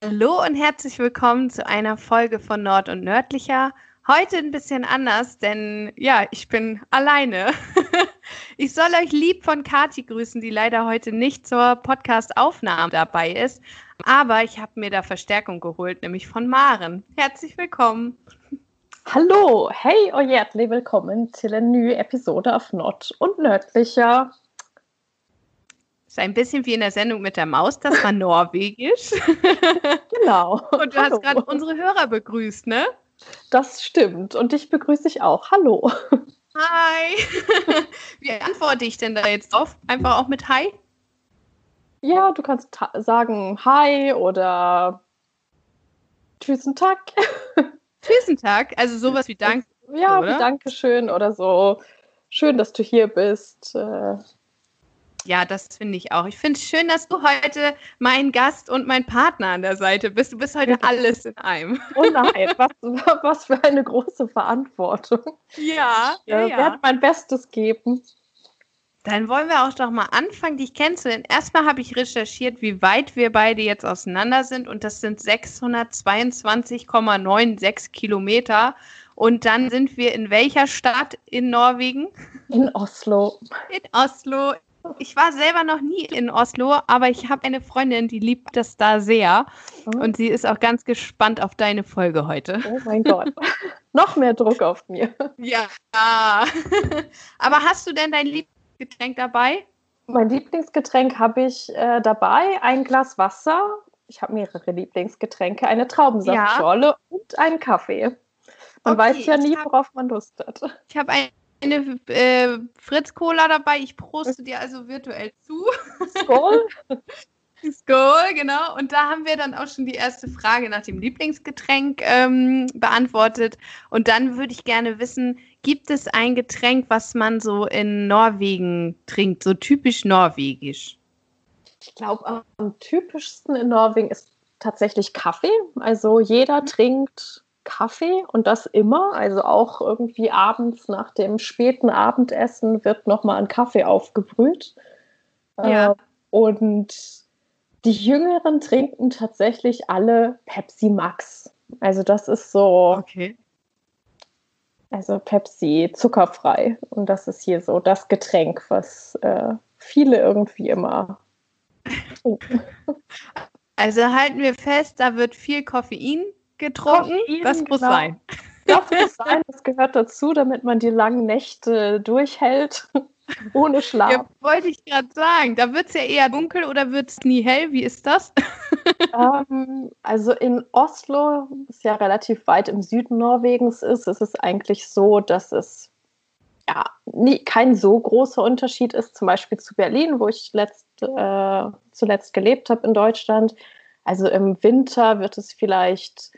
Hallo und herzlich willkommen zu einer Folge von Nord und Nördlicher. Heute ein bisschen anders, denn ja, ich bin alleine. ich soll euch lieb von Kati grüßen, die leider heute nicht zur Podcast-Aufnahme dabei ist. Aber ich habe mir da Verstärkung geholt, nämlich von Maren. Herzlich willkommen. Hallo, hey og hjertelig velkommen til en ny episode av Nord und Nördlicher. Ist ein bisschen wie in der Sendung mit der Maus, das war norwegisch. Genau. Und du hast gerade unsere Hörer begrüßt, ne? Das stimmt. Und dich begrüße ich auch. Hallo. Hi. Wie antworte ich denn da jetzt drauf? Einfach auch mit Hi? Ja, du kannst sagen Hi oder Tschüssen Tag. Tschüssen Tag, also sowas wie Danke. Ja, oder? wie Dankeschön oder so. Schön, dass du hier bist. Ja, das finde ich auch. Ich finde es schön, dass du heute mein Gast und mein Partner an der Seite bist. Du bist heute Ja. alles in einem. Oh nein, was, was für eine große Verantwortung. Ja, Ich äh, werde mein Bestes geben. Dann wollen wir auch doch mal anfangen, dich kennenzulernen. Erstmal habe ich recherchiert, wie weit wir beide jetzt auseinander sind. Und das sind 622,96 Kilometer. Und dann sind wir in welcher Stadt in Norwegen? In Oslo. In Oslo. Ich war selber noch nie in Oslo, aber ich habe eine Freundin, die liebt das da sehr. Und sie ist auch ganz gespannt auf deine Folge heute. oh mein Gott. Noch mehr Druck auf mir. Ja. aber hast du denn dein Lieblingsgetränk dabei? Mein Lieblingsgetränk habe ich äh, dabei. Ein Glas Wasser. Ich habe mehrere Lieblingsgetränke. Eine Traubensaftschorle und einen Kaffee. Man Okay, weiß ja nie, hab- worauf man Lust hat. Ich habe eine äh, Fritz-Cola dabei. Ich proste dir also virtuell zu. Skål. Skål, genau. Und da haben wir dann auch schon die erste Frage nach dem Lieblingsgetränk ähm, beantwortet. Und dann würde ich gerne wissen, gibt es ein Getränk, was man so in Norwegen trinkt, so typisch norwegisch? Ich glaube, am typischsten in Norwegen ist tatsächlich Kaffee. Also jeder trinkt Kaffee und das immer. Also auch irgendwie abends nach dem späten Abendessen wird nochmal ein Kaffee aufgebrüht. Ja. Äh, und die Jüngeren trinken tatsächlich alle Pepsi Max. Also das ist so, Okay. also Pepsi zuckerfrei. Und das ist hier so das Getränk, was äh, viele irgendwie immer trinken. Also halten wir fest, da wird viel Koffein getrunken. Koffein, das muss genau. sein. Das muss sein, das gehört dazu, damit man die langen Nächte durchhält, ohne Schlaf. Ja, wollte ich gerade sagen. Da wird es ja eher dunkel oder wird es nie hell? Wie ist das? Ähm, also in Oslo, das ja relativ weit im Süden Norwegens ist, ist es eigentlich so, dass es ja nie, kein so großer Unterschied ist, zum Beispiel zu Berlin, wo ich letzt, äh, zuletzt gelebt habe in Deutschland. Also im Winter wird es vielleicht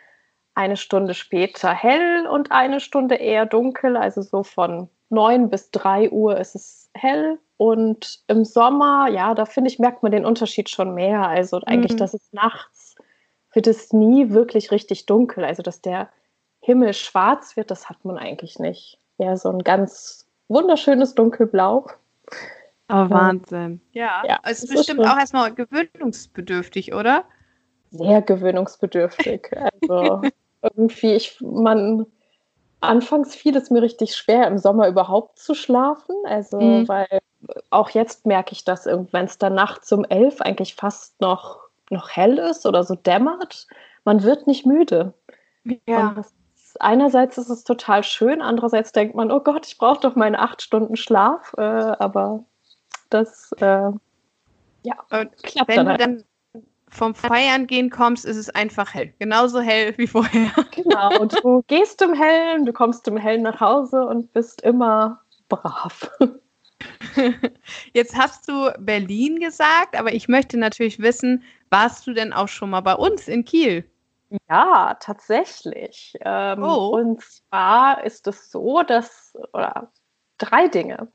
eine Stunde später hell und eine Stunde eher dunkel. Also so von 9 bis 3 Uhr ist es hell. Und im Sommer, ja, da finde ich, merkt man den Unterschied schon mehr. Also eigentlich, Mhm. dass es nachts wird es nie wirklich richtig dunkel. Also dass der Himmel schwarz wird, das hat man eigentlich nicht. Ja, so ein ganz wunderschönes Dunkelblau. Oh, Wahnsinn. Ja, Ja, es ist bestimmt auch erstmal gewöhnungsbedürftig, oder? Sehr gewöhnungsbedürftig. Also irgendwie, ich, man, anfangs fiel es mir richtig schwer, im Sommer überhaupt zu schlafen. Also, Mhm. weil auch jetzt merke ich, dass wenn es dann nachts um elf eigentlich fast noch, noch hell ist oder so dämmert, man wird nicht müde. Ist, einerseits ist es total schön, andererseits denkt man, oh Gott, ich brauche doch meine acht Stunden Schlaf. Äh, aber das äh, ja, Und klappt wenn dann halt. dann vom Feiern gehen kommst, ist es einfach hell. Genauso hell wie vorher. Genau, du gehst im Hellen, du kommst im Hellen nach Hause und bist immer brav. Jetzt hast du Berlin gesagt, aber ich möchte natürlich wissen, warst du denn auch schon mal bei uns in Kiel? Ja, tatsächlich. Ähm, Oh. Und zwar ist es so, dass, oder drei Dinge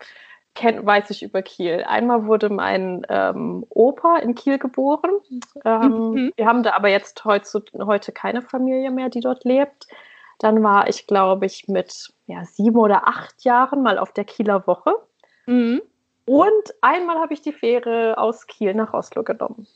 kenn, weiß ich über Kiel. Einmal wurde mein ähm, Opa in Kiel geboren. Ähm, Mhm. Wir haben da aber jetzt heutzu, heute keine Familie mehr, die dort lebt. Dann war ich, glaube ich, mit ja, sieben oder acht Jahren mal auf der Kieler Woche. Mhm. Und einmal habe ich die Fähre aus Kiel nach Oslo genommen.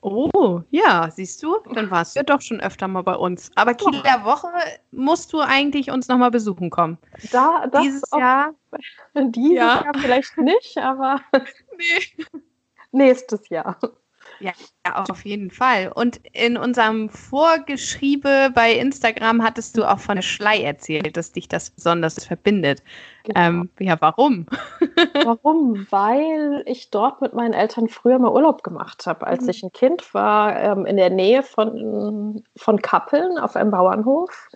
Oh, ja, siehst du, dann warst du ja doch schon öfter mal bei uns. Aber Kieler Woche musst du eigentlich uns nochmal besuchen kommen. Da, das Dieses Jahr. Dieses ja. Jahr vielleicht nicht, aber nee. nächstes Jahr. Ja, auf jeden Fall. Und in unserem Vorgeschriebe bei Instagram hattest du auch von der Schlei erzählt, dass dich das besonders verbindet. Genau. Ähm, ja, warum? Warum? Weil ich dort mit meinen Eltern früher mal Urlaub gemacht habe. Als mhm. ich ein Kind war, ähm, in der Nähe von, von Kappeln auf einem Bauernhof.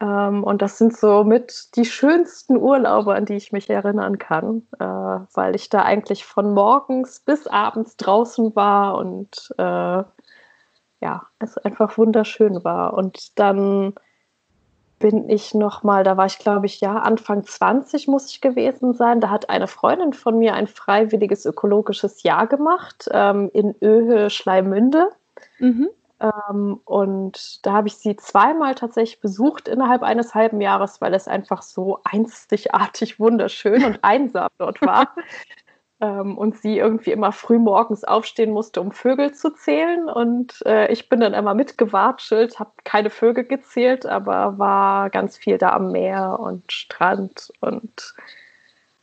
Ähm, und das sind so mit die schönsten Urlaube, an die ich mich erinnern kann, äh, weil ich da eigentlich von morgens bis abends draußen war und äh, ja, es einfach wunderschön war. Und dann bin ich noch mal, da war ich glaube ich ja Anfang 20 muss ich gewesen sein. Da hat eine Freundin von mir ein freiwilliges ökologisches Jahr gemacht ähm, in Öhe Schleimünde. Mhm. Ähm, und da habe ich sie zweimal tatsächlich besucht innerhalb eines halben Jahres, weil es einfach so einzigartig wunderschön und einsam dort war. ähm, und sie irgendwie immer früh morgens aufstehen musste, um Vögel zu zählen. Und äh, ich bin dann immer mitgewatschelt, habe keine Vögel gezählt, aber war ganz viel da am Meer und Strand und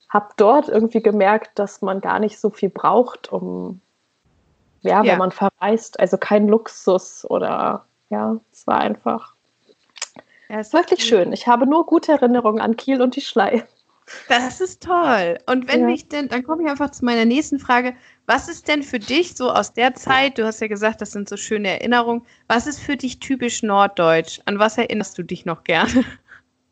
habe dort irgendwie gemerkt, dass man gar nicht so viel braucht, um ja, ja, wenn man verreist, also kein Luxus oder ja, es war einfach ja, es wirklich schön. Ich habe nur gute Erinnerungen an Kiel und die Schlei. Das ist toll. Und wenn ja. ich denn, dann komme ich einfach zu meiner nächsten Frage. Was ist denn für dich so aus der Zeit, du hast ja gesagt, das sind so schöne Erinnerungen, was ist für dich typisch norddeutsch? An was erinnerst du dich noch gerne?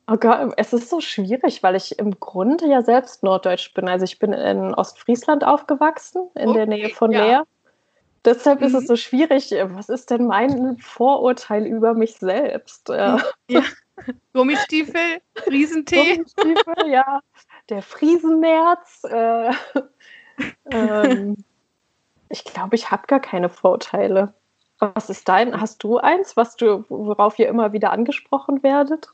Oh Gott, es ist so schwierig, weil ich im Grunde ja selbst norddeutsch bin. Also ich bin in Ostfriesland aufgewachsen, in okay, der Nähe von ja. Leer. Deshalb mhm. ist es mhm. so schwierig. Was ist denn mein Vorurteil über mich selbst? Ja. ja. Gummistiefel, Friesentee. Gummistiefel, ja. Der Friesenmärz. Äh, ähm, ich glaube, ich habe gar keine Vorurteile. Was ist dein? Hast du eins, was du, worauf ihr immer wieder angesprochen werdet?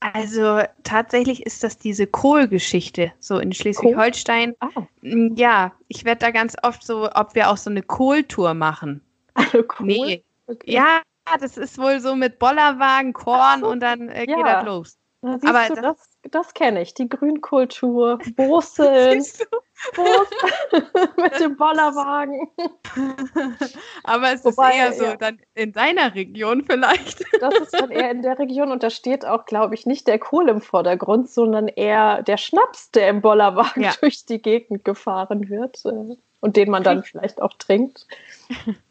Also tatsächlich ist das diese Kohlgeschichte, so in Schleswig-Holstein. Ah. Mm, ja, ich werde da ganz oft so, ob wir auch so eine Kohltour machen. Also Kohl? Nee. Okay. Ja, das ist wohl so mit Bollerwagen, Korn so. und dann äh, geht ja. das los. Na, Aber du, das, das kenne ich, die Grünkultur, Boseln, mit dem Bollerwagen. Aber es Wobei, ist eher so ja. dann in deiner Region vielleicht. Das ist dann eher in der Region und da steht auch, glaube ich, nicht der Kohl im Vordergrund, sondern eher der Schnaps, der im Bollerwagen ja. durch die Gegend gefahren wird äh, und den man dann vielleicht auch trinkt.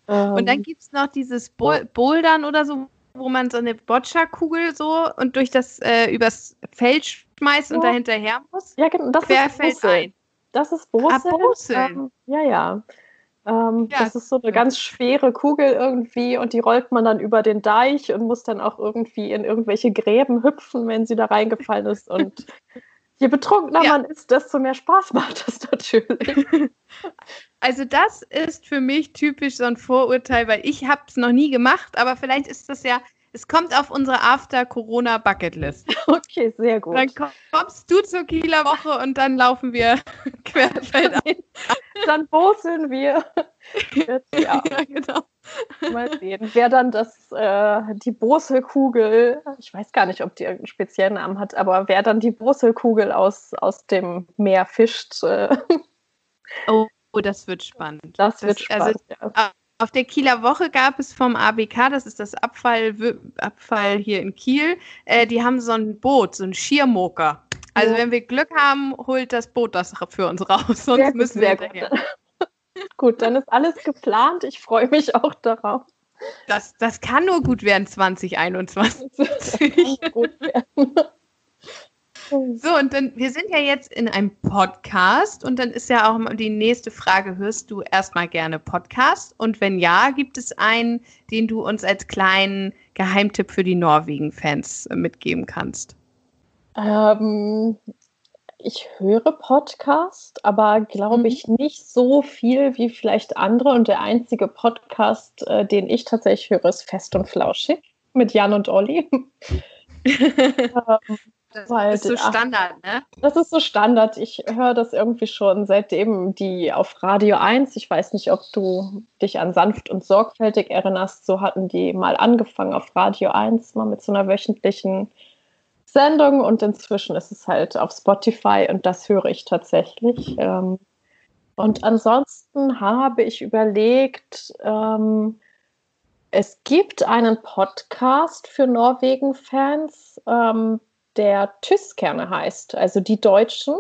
Und dann ähm. gibt es noch dieses Bouldern oder so, wo man so eine Boccia-Kugel so und durch das äh, übers Feld schmeißt ja. und dahinterher muss. Ja, genau. Das Wer ist fällt ein? Das ist Boseln. Ah, ähm, ja, ja. Ähm, ja. Das ist so eine ganz schwere Kugel irgendwie und die rollt man dann über den Deich und muss dann auch irgendwie in irgendwelche Gräben hüpfen, wenn sie da reingefallen ist. Und je betrunkener ja. man ist, desto mehr Spaß macht das natürlich. Also das ist für mich typisch so ein Vorurteil, weil ich habe es noch nie gemacht, aber vielleicht ist das ja, es kommt auf unsere After-Corona-Bucketlist. Okay, sehr gut. Dann kommst du zur Kieler Woche und dann laufen wir querfeldein. dann boseln wir. Jetzt, ja. ja, genau. Mal sehen, wer dann das, äh, die Boselkugel, ich weiß gar nicht, ob die irgendeinen speziellen Namen hat, aber wer dann die Boselkugel aus, aus dem Meer fischt. Äh, oh, das wird spannend. Das, das wird also, spannend, also, ja. Auf der Kieler Woche gab es vom ABK, das ist das Abfall, Abfall hier in Kiel, äh, die haben so ein Boot, so ein Schiermoker. Also ja. wenn wir Glück haben, holt das Boot das für uns raus, sonst sehr müssen wir hinterher. Gut. gut, dann ist alles geplant. Ich freue mich auch darauf. Das, das kann nur gut werden 2021. Das kann gut werden. So, und dann, wir sind ja jetzt in einem Podcast und dann ist ja auch die nächste Frage, hörst du erstmal gerne Podcast? Und wenn ja, gibt es einen, den du uns als kleinen Geheimtipp für die Norwegen-Fans mitgeben kannst? Ähm, ich höre Podcast, aber glaube mhm. ich nicht so viel wie vielleicht andere. Und der einzige Podcast, äh, den ich tatsächlich höre, ist Fest und Flauschig mit Jan und Olli. ähm, Das Weil, ist so ach, Standard, ne? Das ist so Standard. Ich höre das irgendwie schon seitdem die auf Radio 1, ich weiß nicht, ob du dich an sanft und sorgfältig erinnerst, so hatten die mal angefangen auf Radio 1, mal mit so einer wöchentlichen Sendung und inzwischen ist es halt auf Spotify und das höre ich tatsächlich. Ähm, und ansonsten habe ich überlegt, ähm, es gibt einen Podcast für Norwegen-Fans, ähm, der Tyskerne heißt, also die Deutschen.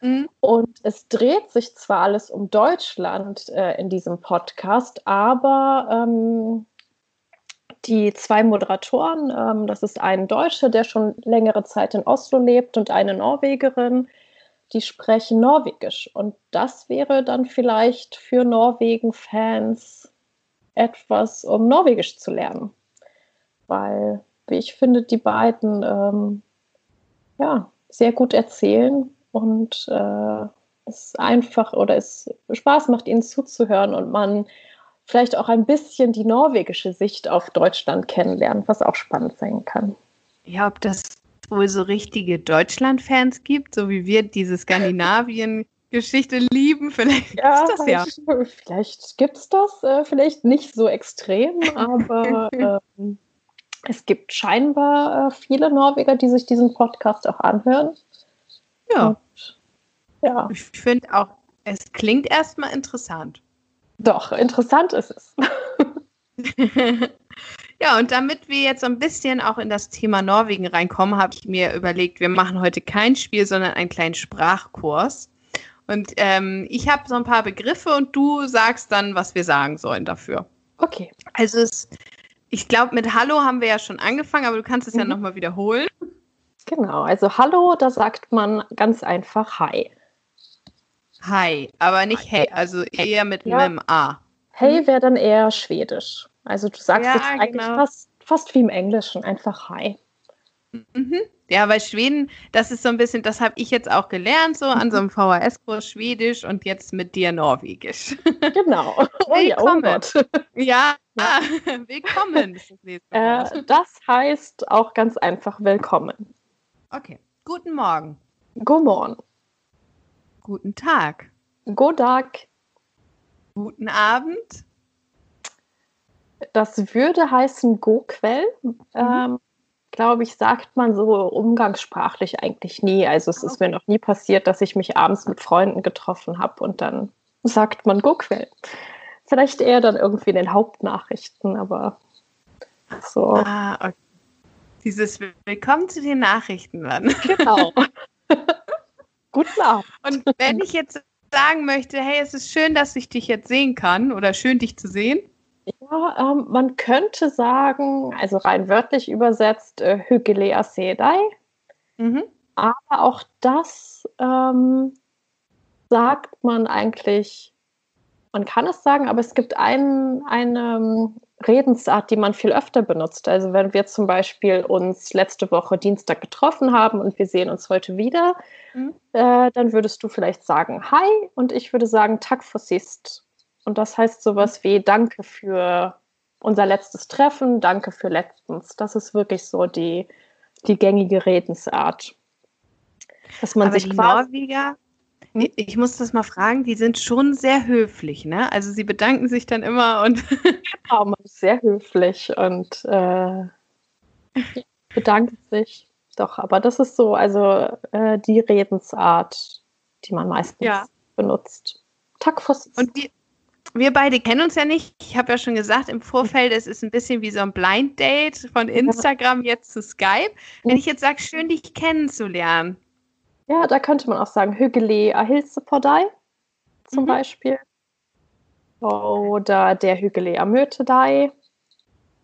Mhm. Und es dreht sich zwar alles um Deutschland äh, in diesem Podcast, aber ähm, die zwei Moderatoren, ähm, das ist ein Deutscher, der schon längere Zeit in Oslo lebt und eine Norwegerin, die sprechen Norwegisch. Und das wäre dann vielleicht für Norwegen-Fans etwas, um Norwegisch zu lernen. Weil, wie ich finde, die beiden ähm, ja, sehr gut erzählen und äh, es einfach oder es Spaß macht, ihnen zuzuhören und man vielleicht auch ein bisschen die norwegische Sicht auf Deutschland kennenlernt, was auch spannend sein kann. Ja, ob das wohl so richtige Deutschland-Fans gibt, so wie wir diese Skandinavien-Geschichte lieben. Vielleicht ja, ist das ja. Vielleicht gibt es das, äh, vielleicht nicht so extrem, aber ähm, es gibt scheinbar äh, viele Norweger, die sich diesen Podcast auch anhören. Ja. Und, ja. Ich finde auch, es klingt erstmal interessant. Doch, interessant ist es. ja, und damit wir jetzt so ein bisschen auch in das Thema Norwegen reinkommen, habe ich mir überlegt, wir machen heute kein Spiel, sondern einen kleinen Sprachkurs. Und ähm, ich habe so ein paar Begriffe und du sagst dann, was wir sagen sollen dafür. Okay. Also es, ich glaube, mit Hallo haben wir ja schon angefangen, aber du kannst es mhm. ja nochmal wiederholen. Genau, also Hallo, da sagt man ganz einfach Hi. Hi, aber nicht Hey, also eher mit ja. einem A. Hey wäre dann eher Schwedisch. Also du sagst ja, jetzt eigentlich genau. fast, fast wie im Englischen, einfach Hi. Mhm. Ja, weil Schweden, das ist so ein bisschen, das habe ich jetzt auch gelernt, so an so einem VHS-Kurs Schwedisch und jetzt mit dir Norwegisch. Genau. Oh. Ja, oh ja, ja. willkommen. Ist das, äh, das heißt auch ganz einfach willkommen. Okay. Guten Morgen. Guten Morgen. Guten Tag. Guten Tag. Guten Abend. Das würde heißen Go-Quell. Mhm. Ähm, Glaube ich, sagt man so umgangssprachlich eigentlich nie. Also es ist mir noch nie passiert, dass ich mich abends mit Freunden getroffen habe und dann sagt man Go-Quell. Vielleicht eher dann irgendwie in den Hauptnachrichten, aber so. Ah, okay. Dieses Willkommen zu den Nachrichten dann. Genau. Guten Abend. Und wenn ich jetzt sagen möchte, hey, es ist schön, dass ich dich jetzt sehen kann oder schön, dich zu sehen. Ja, ähm, man könnte sagen, also rein wörtlich übersetzt, äh, Hygelea Sedai. Mhm. Aber auch das ähm, sagt man eigentlich, man kann es sagen, aber es gibt ein, eine ähm, Redensart, die man viel öfter benutzt. Also wenn wir zum Beispiel uns letzte Woche Dienstag getroffen haben und wir sehen uns heute wieder, mhm. äh, dann würdest du vielleicht sagen Hi und ich würde sagen Tag Sist. Und das heißt sowas wie Danke für unser letztes Treffen, danke für letztens. Das ist wirklich so die, die gängige Redensart. Dass man Aber sich die Norweger, hm? Ich muss das mal fragen, die sind schon sehr höflich, ne? Also sie bedanken sich dann immer und. genau, man ist sehr höflich und äh, bedankt sich. Doch, aber das ist so, also äh, die Redensart, die man meistens ja. benutzt. Takfos. Und wir, wir beide kennen uns ja nicht. Ich habe ja schon gesagt im Vorfeld, es ist ein bisschen wie so ein Blind Date von Instagram jetzt zu Skype. Wenn ich jetzt sage, schön dich kennenzulernen, ja, da könnte man auch sagen, Hügeli Ahilse Podai zum mhm. Beispiel. Oder der Hügeli Amötedai.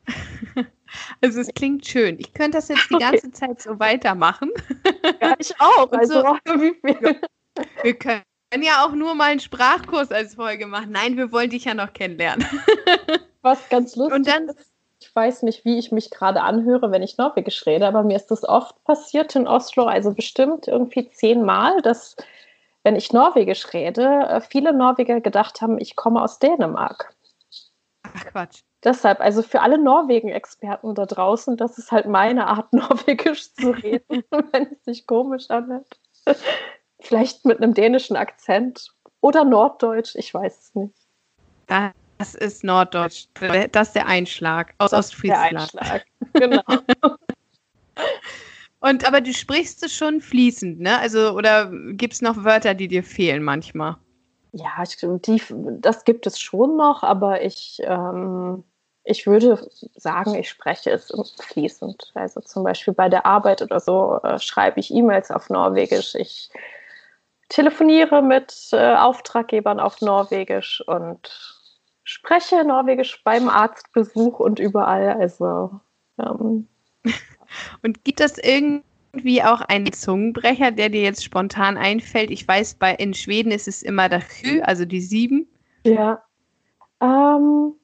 Also es klingt schön. Ich könnte das jetzt die okay. ganze Zeit so weitermachen. Ja, ich auch. Also, so, wir können ja auch nur mal einen Sprachkurs als Folge machen. Nein, wir wollen dich ja noch kennenlernen. Was ganz lustig Und dann, ist, ich weiß nicht, wie ich mich gerade anhöre, wenn ich Norwegisch rede, aber mir ist das oft passiert in Oslo, also bestimmt irgendwie zehnmal, dass, wenn ich Norwegisch rede, äh, viele Norweger gedacht haben, ich komme aus Dänemark. Ach Quatsch. deshalb, also für alle Norwegen-Experten da draußen, das ist halt meine Art, Norwegisch zu reden, wenn es sich komisch anhört. Vielleicht mit einem dänischen Akzent oder Norddeutsch, ich weiß es nicht. Das ist Norddeutsch. Das ist der Einschlag aus Ostfriesland. Der Einschlag, genau. Und aber du sprichst es schon fließend, ne? Also, oder gibt es noch Wörter, die dir fehlen manchmal? Ja, ich, die, das gibt es schon noch, aber ich, ähm, ich würde sagen, ich spreche es fließend. Also zum Beispiel bei der Arbeit oder so äh, schreibe ich E-Mails auf Norwegisch. Ich telefoniere mit äh, Auftraggebern auf Norwegisch und spreche Norwegisch beim Arztbesuch und überall. Also ähm, und gibt es irgendwie auch einen Zungenbrecher, der dir jetzt spontan einfällt? Ich weiß, bei in Schweden ist es immer der Hü, also die sieben. Ja. Ähm,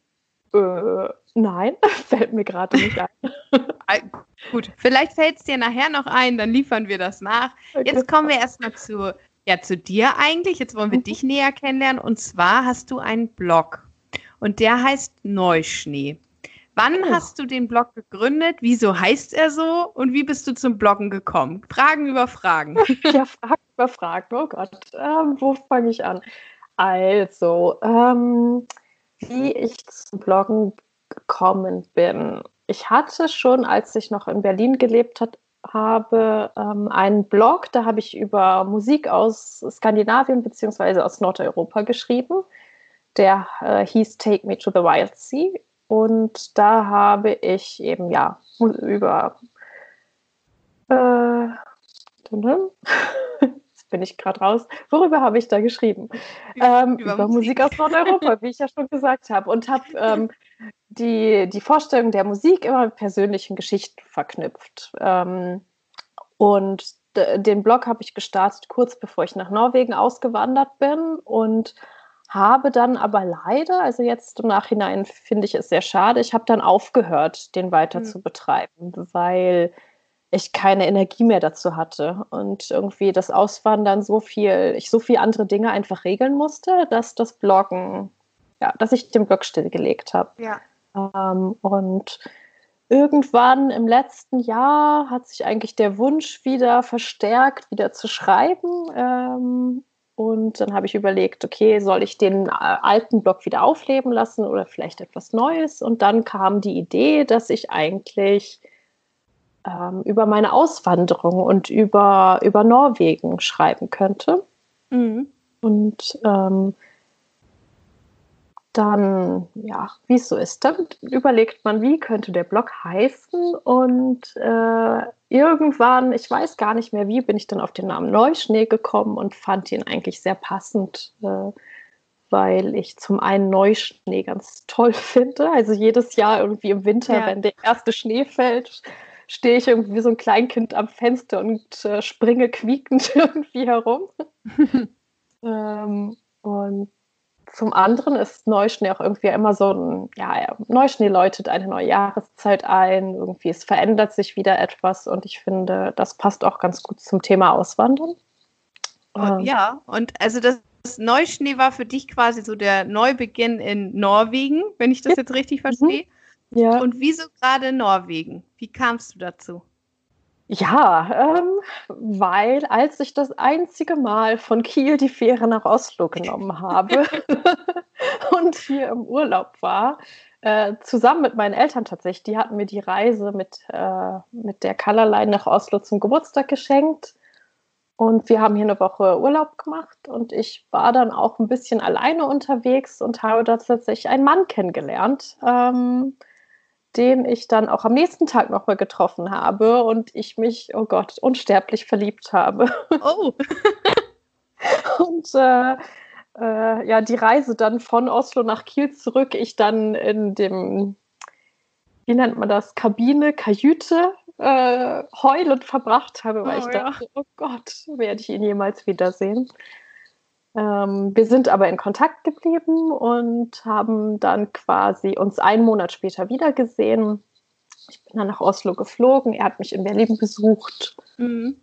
äh, nein, fällt mir gerade nicht ein. Gut, vielleicht fällt es dir nachher noch ein, dann liefern wir das nach. Okay. Jetzt kommen wir erstmal zu, ja, zu dir eigentlich. Jetzt wollen wir mhm. dich näher kennenlernen. Und zwar hast du einen Blog. Und der heißt Neuschnee. Wann oh. hast du den Blog gegründet? Wieso heißt er so? Und wie bist du zum Bloggen gekommen? Fragen über Fragen. ja, Fragen über Fragen. Oh Gott, ähm, wo fange ich an? Also, ähm, wie ich zum Bloggen gekommen bin. Ich hatte schon, als ich noch in Berlin gelebt hat, habe, ähm, einen Blog, da habe ich über Musik aus Skandinavien bzw. aus Nordeuropa geschrieben. Der äh, hieß Take Me to the Wild Sea und da habe ich eben ja über äh, jetzt bin ich gerade raus. Worüber habe ich da geschrieben? Ähm, über, über Musik. Musik. aus Nordeuropa, wie ich ja schon gesagt habe. Und habe ähm, die, die Vorstellung der Musik immer mit persönlichen Geschichten verknüpft. Ähm, und den Blog habe ich gestartet kurz bevor ich nach Norwegen ausgewandert bin und habe dann aber leider, also jetzt im Nachhinein finde ich es sehr schade, ich habe dann aufgehört, den weiter mhm. zu betreiben, weil ich keine Energie mehr dazu hatte und irgendwie das Auswandern so viel, ich so viel andere Dinge einfach regeln musste, dass das Bloggen, ja, dass ich den Blog stillgelegt habe. Ja. Ähm, und irgendwann im letzten Jahr hat sich eigentlich der Wunsch wieder verstärkt, wieder zu schreiben. Ähm, und dann habe ich überlegt, okay, soll ich den äh, alten Blog wieder aufleben lassen oder vielleicht etwas Neues? Und dann kam die Idee, dass ich eigentlich ähm, über meine Auswanderung und über, über Norwegen schreiben könnte. Mhm. Und ähm, dann, ja, wie es so ist, dann überlegt man, wie könnte der Blog heißen und äh, irgendwann, ich weiß gar nicht mehr wie, bin ich dann auf den Namen Neuschnee gekommen und fand ihn eigentlich sehr passend, äh, weil ich zum einen Neuschnee ganz toll finde. Also jedes Jahr irgendwie im Winter, ja. wenn der erste Schnee fällt, stehe ich irgendwie wie so ein Kleinkind am Fenster und äh, springe quiekend irgendwie herum. ähm, und zum anderen ist Neuschnee auch irgendwie immer so ein, ja, Neuschnee läutet eine neue Jahreszeit ein, irgendwie es verändert sich wieder etwas und ich finde, das passt auch ganz gut zum Thema Auswandern. Und, ähm. ja, und also das Neuschnee war für dich quasi so der Neubeginn in Norwegen, wenn ich das jetzt richtig verstehe. Mhm. Ja. Und wieso gerade Norwegen? Wie kamst du dazu? Ja, ähm, weil als ich das einzige Mal von Kiel die Fähre nach Oslo genommen habe und hier im Urlaub war, äh, zusammen mit meinen Eltern tatsächlich, die hatten mir die Reise mit, äh, mit der Colorline nach Oslo zum Geburtstag geschenkt. Und wir haben hier eine Woche Urlaub gemacht und ich war dann auch ein bisschen alleine unterwegs und habe da tatsächlich einen Mann kennengelernt. Ähm, den ich dann auch am nächsten Tag nochmal getroffen habe und ich mich, oh Gott, unsterblich verliebt habe. Oh. und äh, äh, ja, die Reise dann von Oslo nach Kiel zurück, ich dann in dem, wie nennt man das, Kabine, Kajüte äh, heulend verbracht habe, weil oh, ich dachte, ja. oh Gott, werde ich ihn jemals wiedersehen. Ähm, wir sind aber in Kontakt geblieben und haben dann quasi uns einen Monat später wiedergesehen. Ich bin dann nach Oslo geflogen, er hat mich in Berlin besucht. Mhm.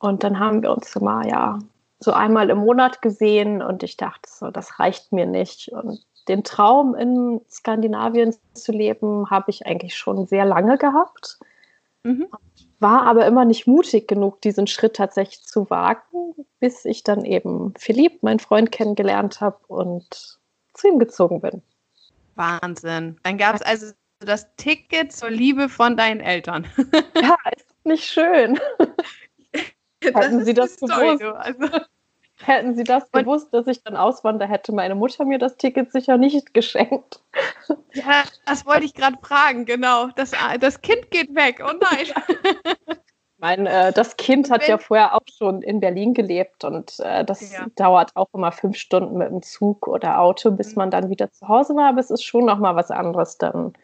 Und dann haben wir uns immer, ja, so einmal im Monat gesehen und ich dachte so, das reicht mir nicht. Und den Traum in Skandinavien zu leben, habe ich eigentlich schon sehr lange gehabt. Mhm. War aber immer nicht mutig genug, diesen Schritt tatsächlich zu wagen, bis ich dann eben Philipp, meinen Freund, kennengelernt habe und zu ihm gezogen bin. Wahnsinn. Dann gab es also das Ticket zur Liebe von deinen Eltern. ja, ist nicht schön. Hätten Sie das gewusst? Also. Hätten Sie das und, gewusst, dass ich dann auswandere, hätte meine Mutter mir das Ticket sicher nicht geschenkt. Ja, das wollte ich gerade fragen, genau. Das, das Kind geht weg, oh nein. Mein, äh, das Kind hat ja vorher auch schon in Berlin gelebt und äh, das ja. dauert auch immer fünf Stunden mit dem Zug oder Auto, bis mhm. man dann wieder zu Hause war. Aber es ist schon nochmal was anderes, dann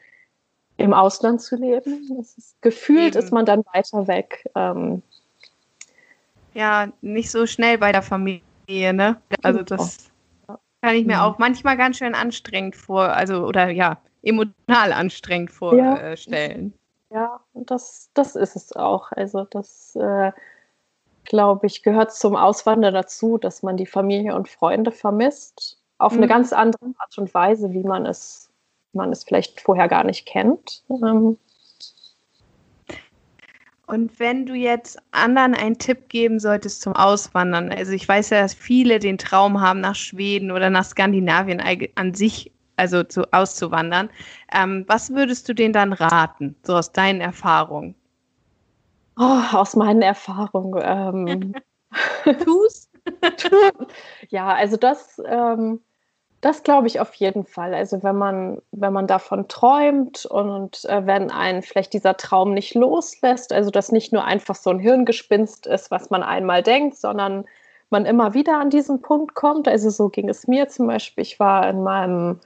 im Ausland zu leben. Ist, gefühlt Eben. ist man dann weiter weg. Ähm, ja, nicht so schnell bei der Familie, ne? Also genau. das kann ich mir auch manchmal ganz schön anstrengend vor, also oder ja, emotional anstrengend vorstellen. Ja. Ja, das, das ist es auch. Also das, äh, glaube ich, gehört zum Auswandern dazu, dass man die Familie und Freunde vermisst. Auf mhm. eine ganz andere Art und Weise, wie man es, man es vielleicht vorher gar nicht kennt. Ähm, und wenn du jetzt anderen einen Tipp geben solltest zum Auswandern, also ich weiß ja, dass viele den Traum haben, nach Schweden oder nach Skandinavien an sich also zu, auszuwandern. Ähm, was würdest du denen dann raten, so aus deinen Erfahrungen? Oh, aus meinen Erfahrungen. Ähm, Tu's? ja, also das, ähm, das glaube ich auf jeden Fall. Also wenn man, wenn man davon träumt und äh, wenn einen vielleicht dieser Traum nicht loslässt, also dass nicht nur einfach so ein Hirngespinst ist, was man einmal denkt, sondern man immer wieder an diesen Punkt kommt. Also so ging es mir zum Beispiel. Ich war in meinem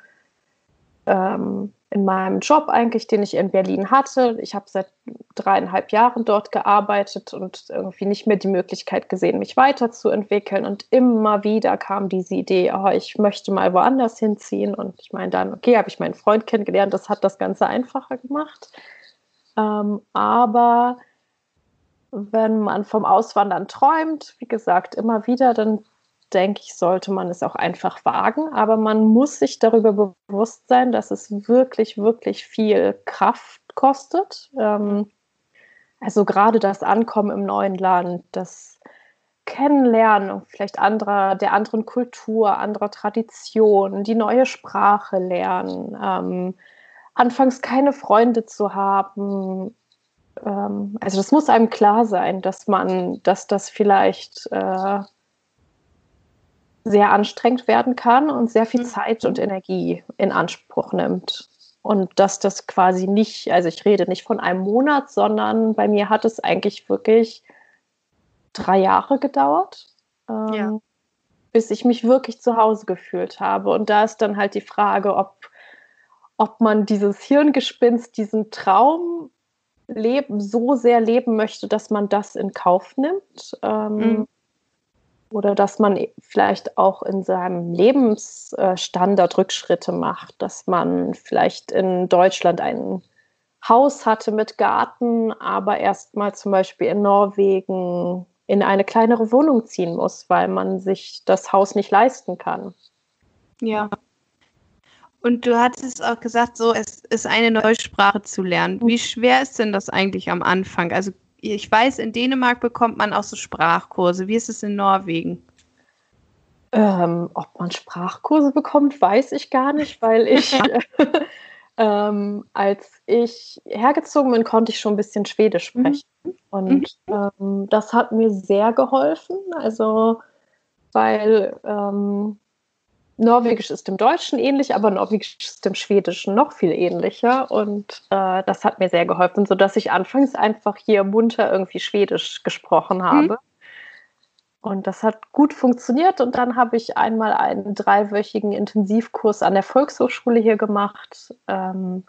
ähm, in meinem Job eigentlich, den ich in Berlin hatte. Ich habe seit dreieinhalb Jahren dort gearbeitet und irgendwie nicht mehr die Möglichkeit gesehen, mich weiterzuentwickeln. Und immer wieder kam diese Idee, oh, ich möchte mal woanders hinziehen. Und ich meine dann, okay, habe ich meinen Freund kennengelernt, das hat das Ganze einfacher gemacht. Ähm, aber wenn man vom Auswandern träumt, wie gesagt, immer wieder, dann denke ich, sollte man es auch einfach wagen. Aber man muss sich darüber bewusst sein, dass es wirklich, wirklich viel Kraft kostet. Ähm, also gerade das Ankommen im neuen Land, das Kennenlernen vielleicht anderer, der anderen Kultur, anderer Traditionen, die neue Sprache lernen, ähm, anfangs keine Freunde zu haben. Ähm, also das muss einem klar sein, dass man, dass das vielleicht äh, sehr anstrengend werden kann und sehr viel mhm. Zeit und Energie in Anspruch nimmt. Und dass das quasi nicht, also ich rede nicht von einem Monat, sondern bei mir hat es eigentlich wirklich drei Jahre gedauert, ähm, ja. bis ich mich wirklich zu Hause gefühlt habe. Und da ist dann halt die Frage, ob, ob man dieses Hirngespinst, diesen Traum leben, so sehr leben möchte, dass man das in Kauf nimmt. Ähm, mhm oder dass man vielleicht auch in seinem Lebensstandard Rückschritte macht, dass man vielleicht in Deutschland ein Haus hatte mit Garten, aber erstmal zum Beispiel in Norwegen in eine kleinere Wohnung ziehen muss, weil man sich das Haus nicht leisten kann. Ja. Und du hattest auch gesagt, so es ist eine neue Sprache zu lernen. Wie schwer ist denn das eigentlich am Anfang? Also ich weiß, in Dänemark bekommt man auch so Sprachkurse. Wie ist es in Norwegen? Ähm, ob man Sprachkurse bekommt, weiß ich gar nicht, weil ich, ähm, als ich hergezogen bin, konnte ich schon ein bisschen Schwedisch mhm. sprechen. Mhm. Und ähm, das hat mir sehr geholfen. Also, weil ähm, Norwegisch ist dem Deutschen ähnlich, aber Norwegisch ist dem Schwedischen noch viel ähnlicher. Und äh, das hat mir sehr geholfen, sodass ich anfangs einfach hier munter irgendwie Schwedisch gesprochen habe. Mhm. Und das hat gut funktioniert. Und dann habe ich einmal einen dreiwöchigen Intensivkurs an der Volkshochschule hier gemacht. Ähm,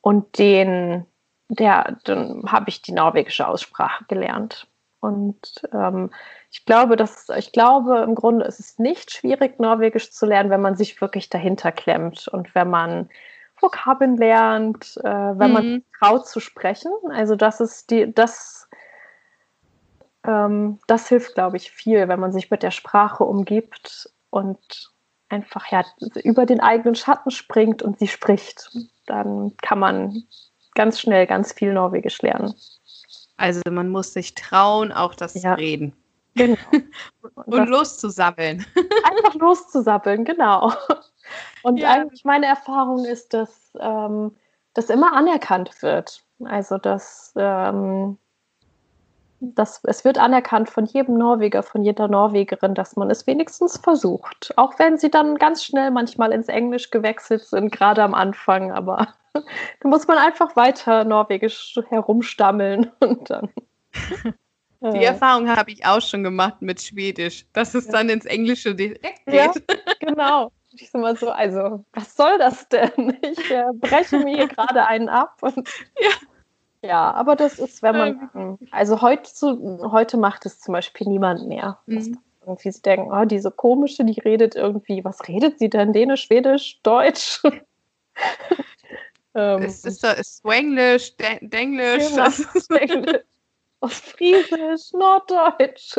und den, der, dann habe ich die norwegische Aussprache gelernt. Und ähm, ich glaube, dass ich glaube, im Grunde ist es nicht schwierig, Norwegisch zu lernen, wenn man sich wirklich dahinter klemmt und wenn man Vokabeln lernt, äh, wenn mhm. man traut zu sprechen. Also das ist die, das, ähm, das hilft, glaube ich, viel, wenn man sich mit der Sprache umgibt und einfach ja über den eigenen Schatten springt und sie spricht. Dann kann man ganz schnell ganz viel Norwegisch lernen. Also man muss sich trauen, auch das ja. zu reden. Genau. Und, und loszusabbeln. Einfach loszusabbeln, genau. Und ja. eigentlich meine Erfahrung ist, dass ähm, das immer anerkannt wird. Also dass, ähm, dass es wird anerkannt von jedem Norweger, von jeder Norwegerin, dass man es wenigstens versucht. Auch wenn sie dann ganz schnell manchmal ins Englisch gewechselt sind, gerade am Anfang, aber da muss man einfach weiter Norwegisch herumstammeln und dann. Die Erfahrung habe ich auch schon gemacht mit Schwedisch, dass es ja. dann ins Englische direkt geht. Ja, genau. Ich sag mal so, also, was soll das denn? Ich äh, breche mir hier gerade einen ab. Und, ja. ja, aber das ist, wenn man, also heute, heute macht es zum Beispiel niemand mehr. Mhm. Irgendwie sie denken, oh, diese komische, die redet irgendwie, was redet sie denn? Dänisch, Schwedisch, Deutsch? Ähm, ist, ist, ist Swanglish, Denglisch? Genau, Denglisch. Ostfriesisch, Norddeutsch.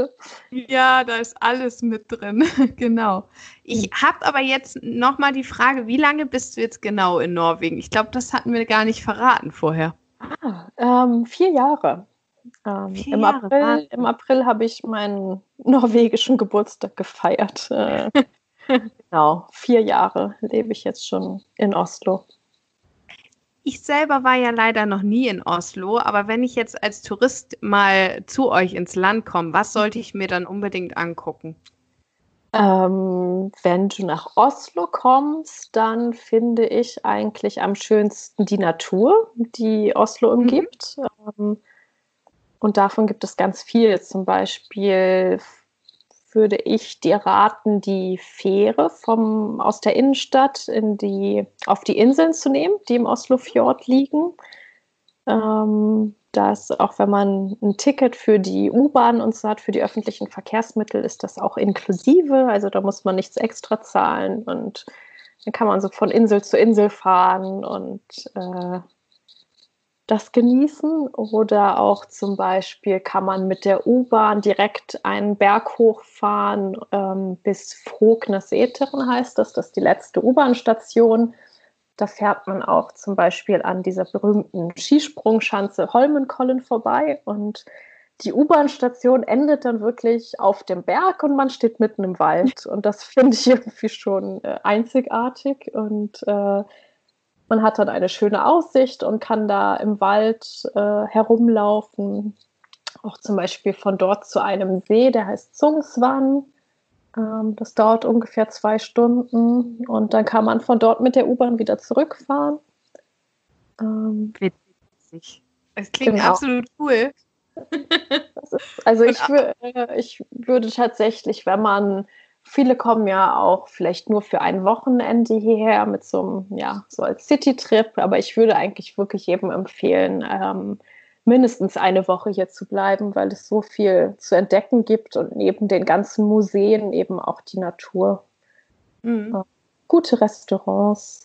Ja, da ist alles mit drin. genau. Ich hm. habe aber jetzt nochmal die Frage, wie lange bist du jetzt genau in Norwegen? Ich glaube, das hatten wir gar nicht verraten vorher. Ah, ähm, vier Jahre. Ähm, vier Im, Jahre. April, Im April habe ich meinen norwegischen Geburtstag gefeiert. Äh, genau, vier Jahre lebe ich jetzt schon in Oslo. Ich selber war ja leider noch nie in Oslo, aber wenn ich jetzt als Tourist mal zu euch ins Land komme, was sollte ich mir dann unbedingt angucken? Ähm, wenn du nach Oslo kommst, dann finde ich eigentlich am schönsten die Natur, die Oslo mhm. umgibt. Mhm. und davon gibt es ganz viel. Zum Beispiel würde ich dir raten, die Fähre vom, aus der Innenstadt in die, auf die Inseln zu nehmen, die im Oslofjord liegen. Ähm, das, auch wenn man ein Ticket für die U-Bahn und so hat, für die öffentlichen Verkehrsmittel, ist das auch inklusive. Also da muss man nichts extra zahlen und dann kann man so von Insel zu Insel fahren und äh, das genießen oder auch zum Beispiel kann man mit der U-Bahn direkt einen Berg hochfahren ähm, bis Frogneseteren heißt das, das ist die letzte U-Bahn-Station. Da fährt man auch zum Beispiel an dieser berühmten Skisprungschanze Holmenkollen vorbei und die U-Bahn-Station endet dann wirklich auf dem Berg und man steht mitten im Wald. Und das finde ich irgendwie schon äh, einzigartig und äh, man hat dann eine schöne Aussicht und kann da im Wald äh, herumlaufen. Auch zum Beispiel von dort zu einem See, der heißt Zungswan. Ähm, das dauert ungefähr zwei Stunden und dann kann man von dort mit der U-Bahn wieder zurückfahren. Ähm, Witzig. Es klingt genau. absolut cool. Ist, also ich, äh, ich würde tatsächlich, wenn man Viele kommen ja auch vielleicht nur für ein Wochenende hierher mit so einem, ja, so als City-Trip, aber ich würde eigentlich wirklich jedem empfehlen, ähm, mindestens eine Woche hier zu bleiben, weil es so viel zu entdecken gibt und neben den ganzen Museen eben auch die Natur. Mhm. Äh, gute Restaurants.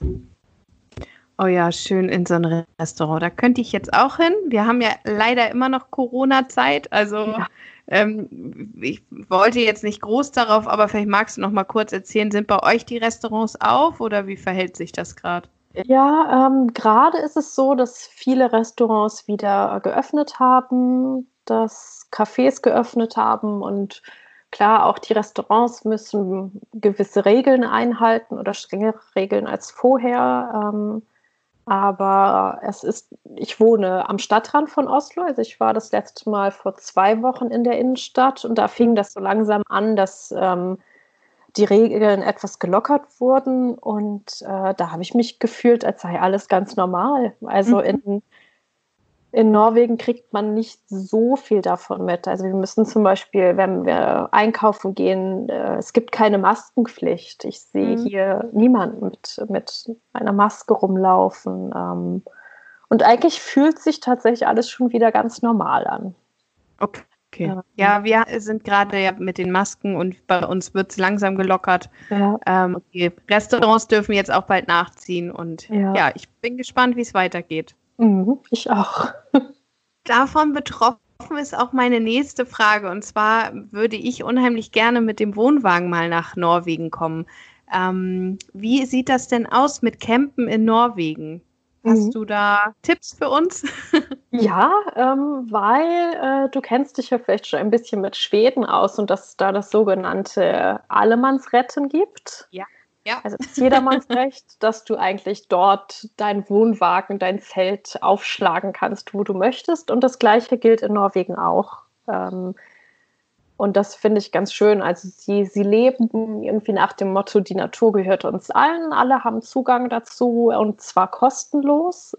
Oh ja, schön in so ein Restaurant. Da könnte ich jetzt auch hin. Wir haben ja leider immer noch Corona-Zeit. Also ja. Ähm, ich wollte jetzt nicht groß darauf, aber vielleicht magst du noch mal kurz erzählen, sind bei euch die Restaurants auf oder wie verhält sich das gerade? Ja, ähm, gerade ist es so, dass viele Restaurants wieder geöffnet haben, dass Cafés geöffnet haben und klar, auch die Restaurants müssen gewisse Regeln einhalten oder strengere Regeln als vorher. Ähm, aber es ist, ich wohne am Stadtrand von Oslo. Also ich war das letzte Mal vor zwei Wochen in der Innenstadt und da fing das so langsam an, dass ähm, die Regeln etwas gelockert wurden. Und äh, da habe ich mich gefühlt, als sei alles ganz normal. Also mhm. in in Norwegen kriegt man nicht so viel davon mit. Also wir müssen zum Beispiel, wenn wir einkaufen gehen, äh, es gibt keine Maskenpflicht. Ich sehe mhm. hier niemanden mit, mit einer Maske rumlaufen. Ähm, und eigentlich fühlt sich tatsächlich alles schon wieder ganz normal an. Okay. Okay. Ja, wir sind gerade ja mit den Masken und bei uns wird es langsam gelockert. Ja. Ähm, okay. Restaurants dürfen jetzt auch bald nachziehen und ja, ja ich bin gespannt, wie es weitergeht. Mhm, ich auch. Davon betroffen ist auch meine nächste Frage. Und zwar würde ich unheimlich gerne mit dem Wohnwagen mal nach Norwegen kommen. Ähm, wie sieht das denn aus mit Campen in Norwegen? Hast mhm. du da Tipps für uns? ja, ähm, weil äh, du kennst dich ja vielleicht schon ein bisschen mit Schweden aus und dass es da das sogenannte Allemannsretten gibt. Ja. Ja. Also es ist jedermanns Recht, dass du eigentlich dort deinen Wohnwagen, dein Zelt aufschlagen kannst, wo du möchtest. Und das Gleiche gilt in Norwegen auch. Ähm, und das finde ich ganz schön. Also sie, sie leben irgendwie nach dem Motto, die Natur gehört uns allen, alle haben Zugang dazu und zwar kostenlos.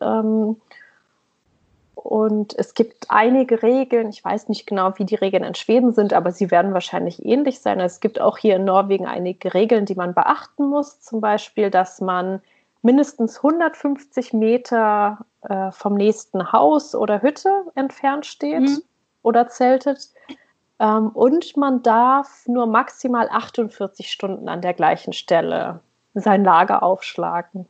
Und es gibt einige Regeln, ich weiß nicht genau, wie die Regeln in Schweden sind, aber sie werden wahrscheinlich ähnlich sein. Es gibt auch hier in Norwegen einige Regeln, die man beachten muss. Zum Beispiel, dass man mindestens 150 Meter äh, vom nächsten Haus oder Hütte entfernt steht mhm. oder zeltet. Ähm, und man darf nur maximal 48 Stunden an der gleichen Stelle sein Lager aufschlagen.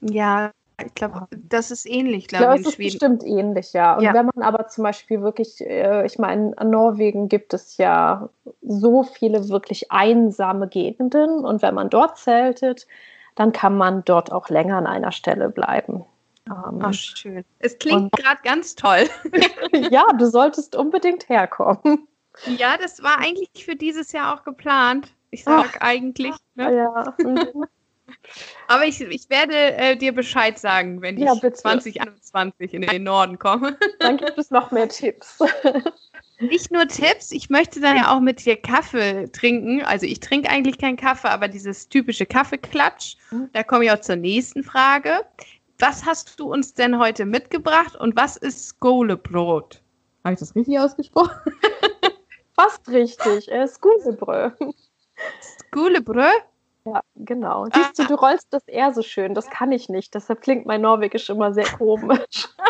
Ja, ich glaube, das ist ähnlich, glaube ich, in Schweden. ist bestimmt ähnlich, ja. Und ja. wenn man aber zum Beispiel wirklich, äh, ich meine, in Norwegen gibt es ja so viele wirklich einsame Gegenden und wenn man dort zeltet, dann kann man dort auch länger an einer Stelle bleiben. Ähm, Ach, schön. Es klingt gerade ganz toll. ja, du solltest unbedingt herkommen. Ja, das war eigentlich für dieses Jahr auch geplant. Ich sage eigentlich. Ne? Ja. Mhm. Aber ich, ich werde äh, dir Bescheid sagen, wenn ja, ich bitte. 2021 in den Norden komme. Dann gibt es noch mehr Tipps. Nicht nur Tipps, ich möchte dann ja auch mit dir Kaffee trinken. Also ich trinke eigentlich keinen Kaffee, aber dieses typische Kaffeeklatsch. Mhm. Da komme ich auch zur nächsten Frage. Was hast du uns denn heute mitgebracht und was ist Skolebrot? Habe ich das richtig ausgesprochen? Fast richtig. Äh, Skulebrö. Skulebrö? Ja, genau. Siehst du, du rollst das eher so schön. Das kann ich nicht. Deshalb klingt mein Norwegisch immer sehr komisch.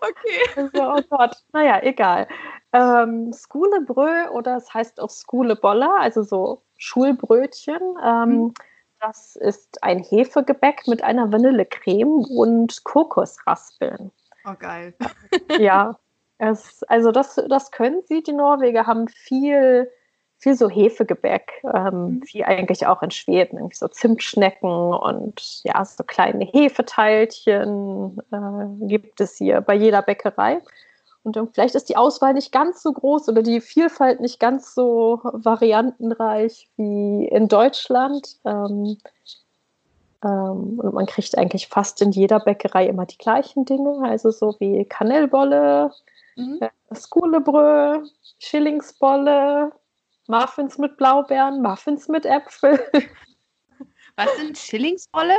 okay. Also, oh Gott. Naja, egal. Ähm, Skulebrö oder es heißt auch Skuleboller, also so Schulbrötchen. Ähm, mhm. Das ist ein Hefegebäck mit einer Vanillecreme und Kokosraspeln. Oh, geil. ja, es, also das, das können sie. Die Norweger haben viel, viel so Hefegebäck, ähm, mhm. wie eigentlich auch in Schweden, irgendwie so Zimtschnecken und ja, so kleine Hefeteilchen äh, gibt es hier bei jeder Bäckerei. Und vielleicht ist die Auswahl nicht ganz so groß oder die Vielfalt nicht ganz so variantenreich wie in Deutschland. Ähm, ähm, und man kriegt eigentlich fast in jeder Bäckerei immer die gleichen Dinge, also so wie Kanellbolle, Mhm. Skulebrö, Schillingsbolle, Muffins mit Blaubeeren, Muffins mit Äpfel. Was sind Schillingsbolle?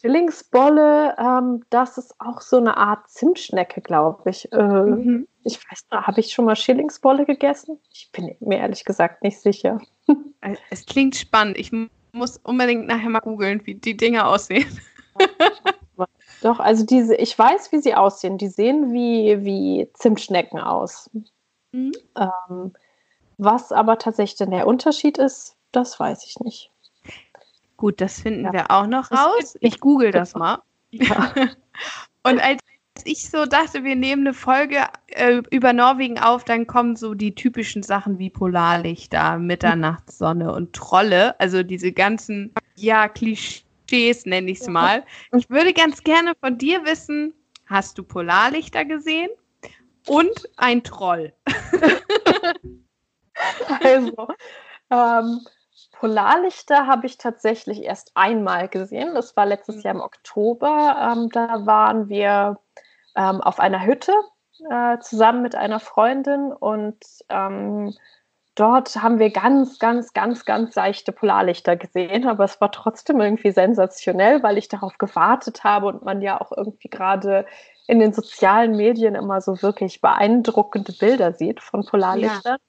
Schillingsbolle, ähm, das ist auch so eine Art Zimtschnecke, glaube ich. Äh, mhm. Ich weiß nicht, habe ich schon mal Schillingsbolle gegessen? Ich bin mir ehrlich gesagt nicht sicher. Äh, es klingt spannend. Ich muss unbedingt nachher mal googeln, wie die Dinge aussehen. Doch, also diese, ich weiß, wie sie aussehen. Die sehen wie, wie Zimtschnecken aus. Mhm. Ähm, was aber tatsächlich der Unterschied ist, das weiß ich nicht. Gut, das finden ja. wir auch noch raus. Ich google das mal. Ja. Und als ich so dachte, wir nehmen eine Folge äh, über Norwegen auf, dann kommen so die typischen Sachen wie Polarlichter, Mitternachtssonne und Trolle. Also diese ganzen, ja, Klischees Klischees, nenne ich es mal. Ich würde ganz gerne von dir wissen, hast du Polarlichter gesehen und ein Troll? also, ähm, Polarlichter habe ich tatsächlich erst einmal gesehen. Das war letztes Jahr im Oktober. Ähm, da waren wir ähm, auf einer Hütte äh, zusammen mit einer Freundin und ähm, dort haben wir ganz, ganz, ganz, ganz seichte Polarlichter gesehen, aber es war trotzdem irgendwie sensationell, weil ich darauf gewartet habe und man ja auch irgendwie gerade in den sozialen Medien immer so wirklich beeindruckende Bilder sieht von Polarlichtern. Ja.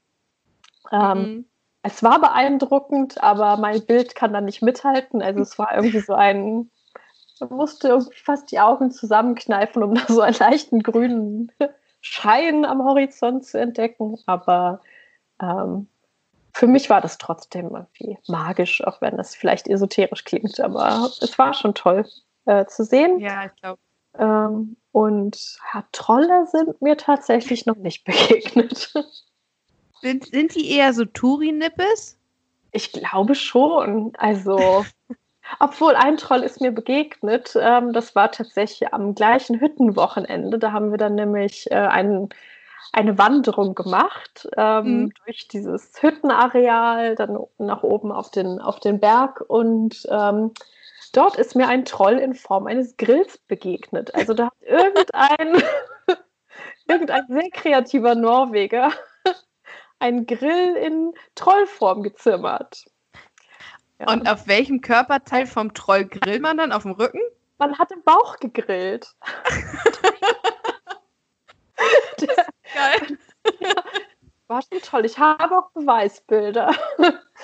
Ähm, mhm. Es war beeindruckend, aber mein Bild kann da nicht mithalten. Also es war irgendwie so ein, man musste irgendwie fast die Augen zusammenkneifen, um da so einen leichten grünen Schein am Horizont zu entdecken. Aber ähm, für mich war das trotzdem irgendwie magisch, auch wenn es vielleicht esoterisch klingt, aber es war schon toll äh, zu sehen. Ja, ich glaube. Ähm, und ja, Trolle sind mir tatsächlich noch nicht begegnet. Sind, sind die eher so Touri-Nippes? Ich glaube schon. Also, obwohl ein Troll ist mir begegnet. Ähm, das war tatsächlich am gleichen Hüttenwochenende. Da haben wir dann nämlich äh, einen, eine Wanderung gemacht ähm, mhm. durch dieses Hüttenareal, dann nach oben auf den, auf den Berg und ähm, dort ist mir ein Troll in Form eines Grills begegnet. Also da hat irgendein, irgendein sehr kreativer Norweger einen Grill in Trollform gezimmert. Ja. Und auf welchem Körperteil vom Troll grillt man dann? Auf dem Rücken? Man hat im Bauch gegrillt. Geil. Ja, war schon toll. Ich habe auch Beweisbilder.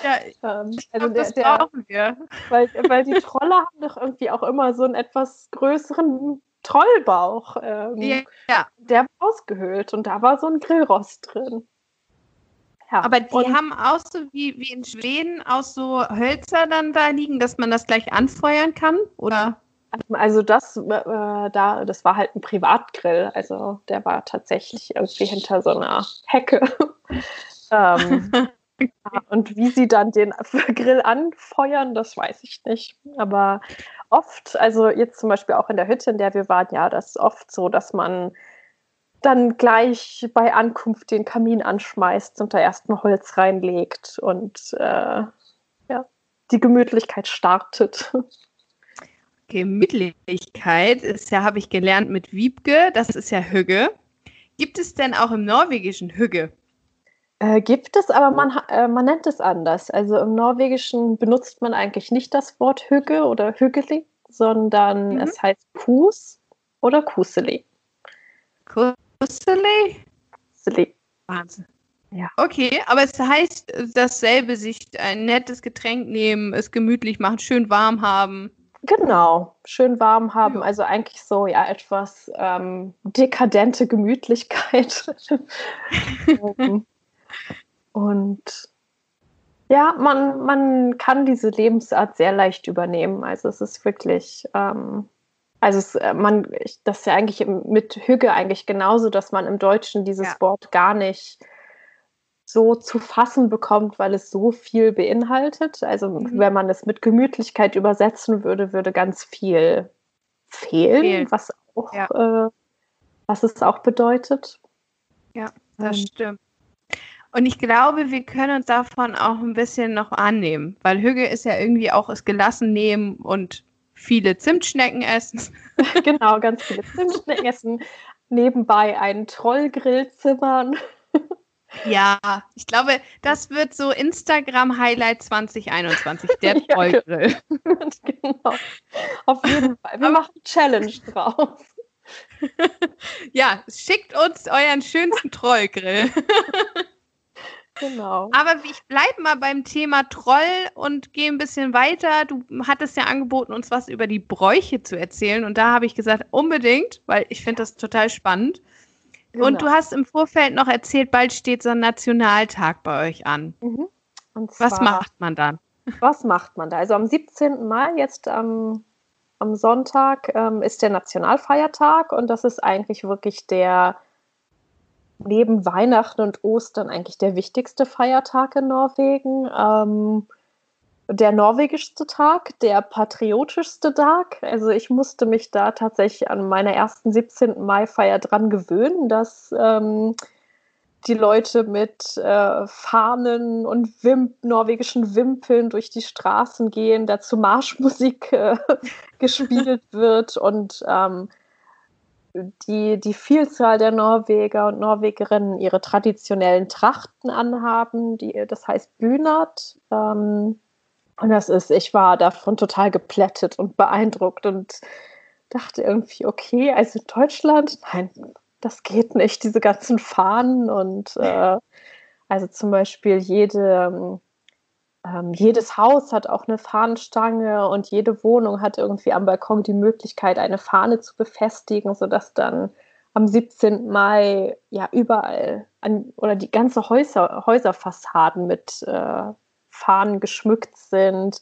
Ja, ähm, also glaub, der, der, brauchen wir. Weil, weil die Trolle haben doch irgendwie auch immer so einen etwas größeren Trollbauch. Ähm, ja, ja. Der war ausgehöhlt und da war so ein Grillrost drin. Ja. Aber die haben auch so wie, wie in Schweden auch so Hölzer dann da liegen, dass man das gleich anfeuern kann, oder? Also das, äh, da, das war halt ein Privatgrill. Also der war tatsächlich irgendwie hinter so einer Hecke. ähm, und wie sie dann den Grill anfeuern, das weiß ich nicht. Aber oft, also jetzt zum Beispiel auch in der Hütte, in der wir waren, ja, das ist oft so, dass man dann gleich bei Ankunft den Kamin anschmeißt und da erstmal Holz reinlegt und äh, ja, die Gemütlichkeit startet. Gemütlichkeit ist ja, habe ich gelernt mit Wiebke, das ist ja Hügge. Gibt es denn auch im Norwegischen Hügge? Äh, gibt es, aber man, äh, man nennt es anders. Also im Norwegischen benutzt man eigentlich nicht das Wort Hügge oder Hüggeli, sondern mhm. es heißt Kus oder Kuseli. Kuseli? Kuseli. Wahnsinn. Ja. Okay, aber es heißt dasselbe, sich ein nettes Getränk nehmen, es gemütlich machen, schön warm haben. Genau, schön warm haben. Also eigentlich so ja etwas ähm, dekadente Gemütlichkeit. Und ja, man, man kann diese Lebensart sehr leicht übernehmen. Also es ist wirklich, ähm, also es, äh, man, das ist ja eigentlich mit Hüge eigentlich genauso, dass man im Deutschen dieses ja. Wort gar nicht so zu fassen bekommt, weil es so viel beinhaltet. Also mhm. wenn man es mit Gemütlichkeit übersetzen würde, würde ganz viel fehlen, fehlen. was auch, ja. äh, was es auch bedeutet. Ja, das ähm. stimmt. Und ich glaube, wir können uns davon auch ein bisschen noch annehmen, weil Hüge ist ja irgendwie auch es gelassen nehmen und viele Zimtschnecken essen. genau, ganz viele Zimtschnecken essen. Nebenbei einen Trollgrill zimmern. Ja, ich glaube, das wird so Instagram-Highlight 2021, der Trollgrill. genau. Auf jeden Fall. Wir machen Challenge drauf. ja, schickt uns euren schönsten Trollgrill. Genau. Aber ich bleibe mal beim Thema Troll und gehe ein bisschen weiter. Du hattest ja angeboten, uns was über die Bräuche zu erzählen. Und da habe ich gesagt, unbedingt, weil ich finde das total spannend. Genau. Und du hast im Vorfeld noch erzählt, bald steht so ein Nationaltag bei euch an. Mhm. Zwar, was macht man dann? Was macht man da? Also am 17. Mai, jetzt am, am Sonntag, ähm, ist der Nationalfeiertag und das ist eigentlich wirklich der neben Weihnachten und Ostern eigentlich der wichtigste Feiertag in Norwegen. Ähm, der norwegischste Tag, der patriotischste Tag. Also ich musste mich da tatsächlich an meiner ersten 17. Mai-Feier dran gewöhnen, dass ähm, die Leute mit äh, Fahnen und Wimp norwegischen Wimpeln durch die Straßen gehen, dazu Marschmusik äh, gespielt wird und ähm, die, die Vielzahl der Norweger und Norwegerinnen ihre traditionellen Trachten anhaben, die, das heißt Bünat. Ähm, und das ist, ich war davon total geplättet und beeindruckt und dachte irgendwie, okay, also Deutschland, nein, das geht nicht, diese ganzen Fahnen und äh, also zum Beispiel jede, ähm, jedes Haus hat auch eine Fahnenstange und jede Wohnung hat irgendwie am Balkon die Möglichkeit, eine Fahne zu befestigen, sodass dann am 17. Mai ja überall an, oder die ganze Häuser, Häuserfassaden mit äh, Fahnen geschmückt sind.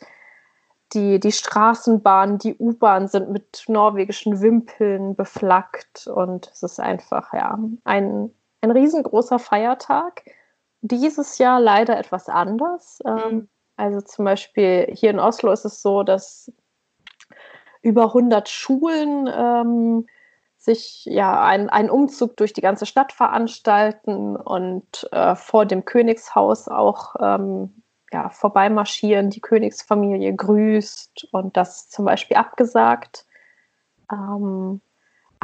die, die Straßenbahn, die U-Bahn sind mit norwegischen Wimpeln beflaggt und es ist einfach ja ein, ein riesengroßer Feiertag. Dieses Jahr leider etwas anders. Ähm, mhm. Also zum Beispiel hier in Oslo ist es so, dass über 100 Schulen ähm, sich ja einen Umzug durch die ganze Stadt veranstalten und äh, vor dem Königshaus auch ähm, ja, vorbeimarschieren, die Königsfamilie grüßt und das zum Beispiel abgesagt. Ähm,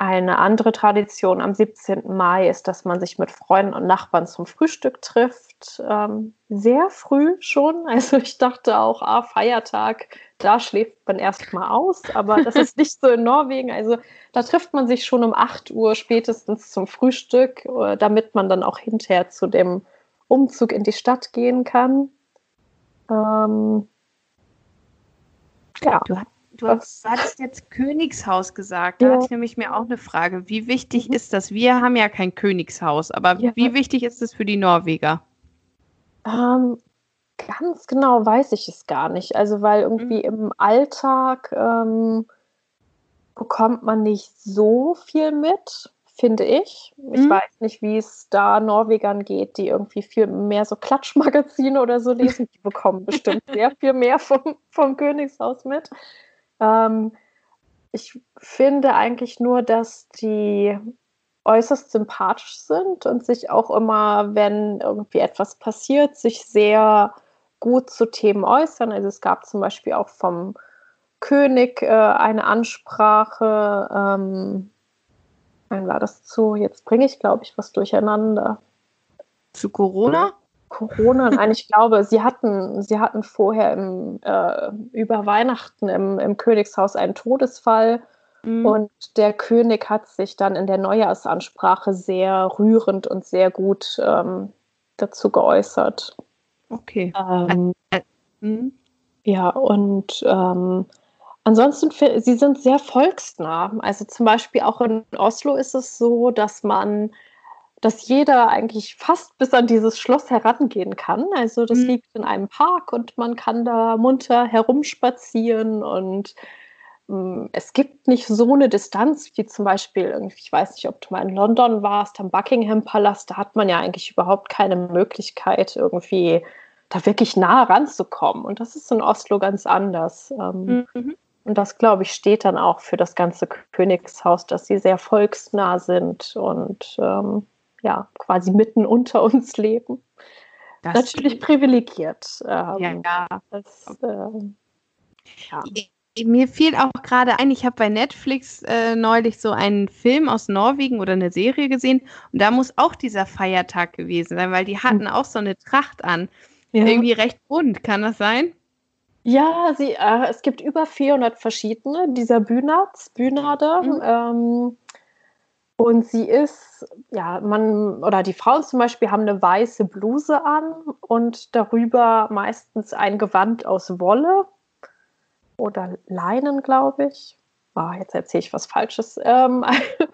eine andere Tradition am 17. Mai ist, dass man sich mit Freunden und Nachbarn zum Frühstück trifft. Ähm, sehr früh schon. Also ich dachte auch, ah, Feiertag, da schläft man erstmal aus, aber das ist nicht so in Norwegen. Also da trifft man sich schon um 8 Uhr spätestens zum Frühstück, äh, damit man dann auch hinterher zu dem Umzug in die Stadt gehen kann. Ähm, ja. Du, du hast, hattest jetzt Königshaus gesagt. Da ja. hatte ich nämlich mir auch eine Frage. Wie wichtig mhm. ist das? Wir haben ja kein Königshaus, aber ja. wie wichtig ist es für die Norweger? Ähm, ganz genau weiß ich es gar nicht. Also, weil irgendwie mhm. im Alltag ähm, bekommt man nicht so viel mit finde ich. Ich mhm. weiß nicht, wie es da Norwegern geht, die irgendwie viel mehr so Klatschmagazine oder so lesen. Die bekommen bestimmt sehr viel mehr vom, vom Königshaus mit. Ähm, ich finde eigentlich nur, dass die äußerst sympathisch sind und sich auch immer, wenn irgendwie etwas passiert, sich sehr gut zu Themen äußern. Also es gab zum Beispiel auch vom König äh, eine Ansprache, ähm, Wann war das zu? Jetzt bringe ich, glaube ich, was durcheinander. Zu Corona? Corona, nein, ich glaube, sie hatten, sie hatten vorher im, äh, über Weihnachten im, im Königshaus einen Todesfall. Mhm. Und der König hat sich dann in der Neujahrsansprache sehr rührend und sehr gut ähm, dazu geäußert. Okay. Ähm, äh, äh, mhm. ja, und ähm, Ansonsten, sie sind sehr volksnah. Also zum Beispiel auch in Oslo ist es so, dass man, dass jeder eigentlich fast bis an dieses Schloss herangehen kann. Also das mhm. liegt in einem Park und man kann da munter herumspazieren und ähm, es gibt nicht so eine Distanz wie zum Beispiel, ich weiß nicht, ob du mal in London warst, am Buckingham Palast, da hat man ja eigentlich überhaupt keine Möglichkeit, irgendwie da wirklich nah ranzukommen. Und das ist in Oslo ganz anders. Ähm, mhm. Und das, glaube ich, steht dann auch für das ganze Königshaus, dass sie sehr volksnah sind und ähm, ja, quasi mitten unter uns leben. Das Natürlich privilegiert. Ähm, ja, das, äh, ja. Mir fiel auch gerade ein, ich habe bei Netflix äh, neulich so einen Film aus Norwegen oder eine Serie gesehen und da muss auch dieser Feiertag gewesen sein, weil die hatten hm. auch so eine Tracht an. Ja. Irgendwie recht bunt, kann das sein? Ja, sie, äh, es gibt über 400 verschiedene dieser Bühnads, Bühnade. Mhm. Ähm, und sie ist, ja, man, oder die Frauen zum Beispiel haben eine weiße Bluse an und darüber meistens ein Gewand aus Wolle oder Leinen, glaube ich oh, jetzt erzähle ich was Falsches. Ähm,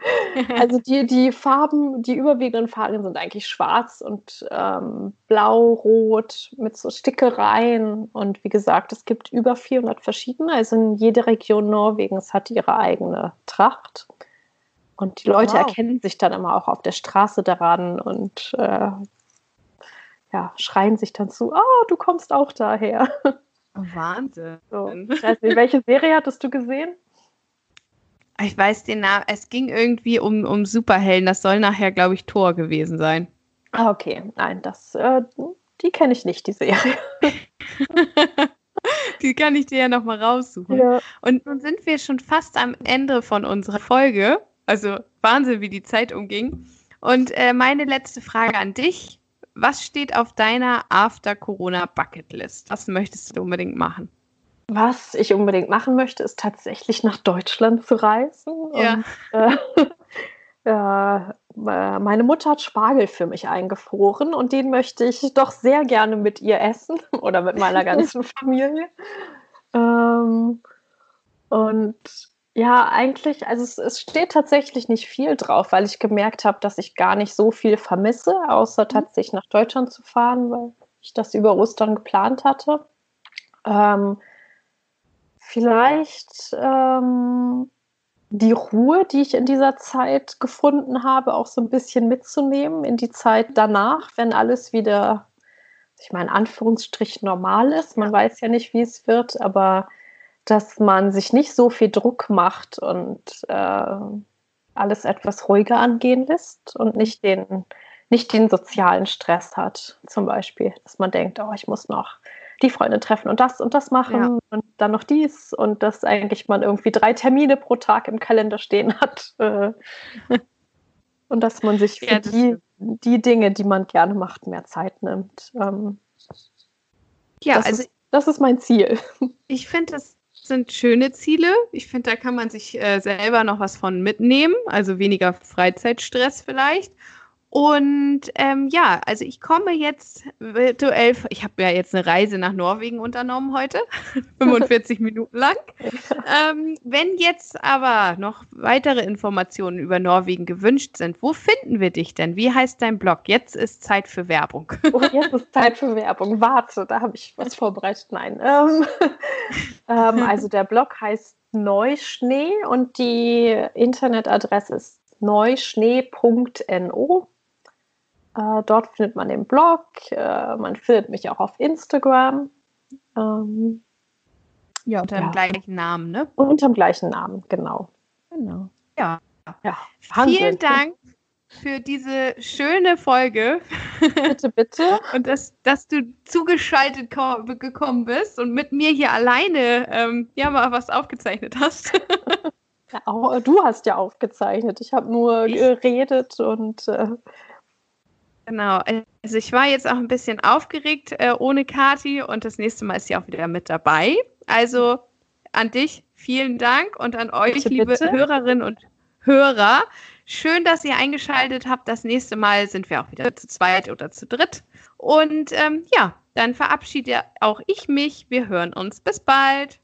also die, die Farben, die überwiegenden Farben sind eigentlich schwarz und ähm, blau, rot mit so Stickereien. Und wie gesagt, es gibt über 400 verschiedene. Also in jede Region Norwegens hat ihre eigene Tracht. Und die Leute wow. erkennen sich dann immer auch auf der Straße daran und äh, ja, schreien sich dann zu, oh, du kommst auch daher. Wahnsinn. So. Also, welche Serie hattest du gesehen? Ich weiß den Namen. Es ging irgendwie um, um Superhelden. Das soll nachher, glaube ich, Thor gewesen sein. Ah, okay. Nein, das, äh, die kenne ich nicht, die Serie. die kann ich dir ja nochmal raussuchen. Ja. Und nun sind wir schon fast am Ende von unserer Folge. Also Wahnsinn, wie die Zeit umging. Und äh, meine letzte Frage an dich. Was steht auf deiner After-Corona-Bucketlist? Was möchtest du unbedingt machen? Was ich unbedingt machen möchte, ist tatsächlich nach Deutschland zu reisen. Ja. Und, äh, äh, meine Mutter hat Spargel für mich eingefroren und den möchte ich doch sehr gerne mit ihr essen oder mit meiner ganzen Familie. Ähm, und ja, eigentlich, also es, es, steht tatsächlich nicht viel drauf, weil ich gemerkt habe, dass ich gar nicht so viel vermisse, außer mhm. tatsächlich nach Deutschland zu fahren, weil ich das über Ostern geplant hatte. Ähm, vielleicht ähm, die Ruhe, die ich in dieser Zeit gefunden habe, auch so ein bisschen mitzunehmen in die Zeit danach, wenn alles wieder, ich meine, Anführungsstrich normal ist. Man weiß ja nicht, wie es wird, aber dass man sich nicht so viel Druck macht und äh, alles etwas ruhiger angehen lässt und nicht den, nicht den sozialen Stress hat, zum Beispiel, dass man denkt, oh, ich muss noch die Freunde treffen und das und das machen ja. und dann noch dies und dass eigentlich man irgendwie drei Termine pro Tag im Kalender stehen hat. Äh, und dass man sich für ja, die, die Dinge, die man gerne macht, mehr Zeit nimmt. Ähm, ja, das also ist, das ist mein Ziel. Ich finde, das sind schöne Ziele. Ich finde, da kann man sich äh, selber noch was von mitnehmen, also weniger Freizeitstress vielleicht. Und ähm, ja, also ich komme jetzt virtuell, ich habe ja jetzt eine Reise nach Norwegen unternommen heute, 45 Minuten lang. Ähm, wenn jetzt aber noch weitere Informationen über Norwegen gewünscht sind, wo finden wir dich denn? Wie heißt dein Blog? Jetzt ist Zeit für Werbung. oh, jetzt ist Zeit für Werbung. Warte, da habe ich was vorbereitet. Nein. Ähm, ähm, also der Blog heißt Neuschnee und die Internetadresse ist neuschnee.no. Äh, dort findet man den Blog, äh, man findet mich auch auf Instagram. Ähm, ja, unter dem gleichen Namen, ne? Unter dem gleichen Namen, genau. Genau. Ja. ja Vielen Dank für diese schöne Folge. Bitte, bitte. und dass, dass du zugeschaltet gekommen bist und mit mir hier alleine ähm, ja mal was aufgezeichnet hast. ja, du hast ja aufgezeichnet. Ich habe nur ich? geredet und äh, Genau, also ich war jetzt auch ein bisschen aufgeregt äh, ohne Kati und das nächste Mal ist sie auch wieder mit dabei. Also an dich vielen Dank und an euch, bitte, liebe bitte. Hörerinnen und Hörer. Schön, dass ihr eingeschaltet habt. Das nächste Mal sind wir auch wieder zu zweit oder zu dritt. Und ähm, ja, dann verabschiede auch ich mich. Wir hören uns. Bis bald.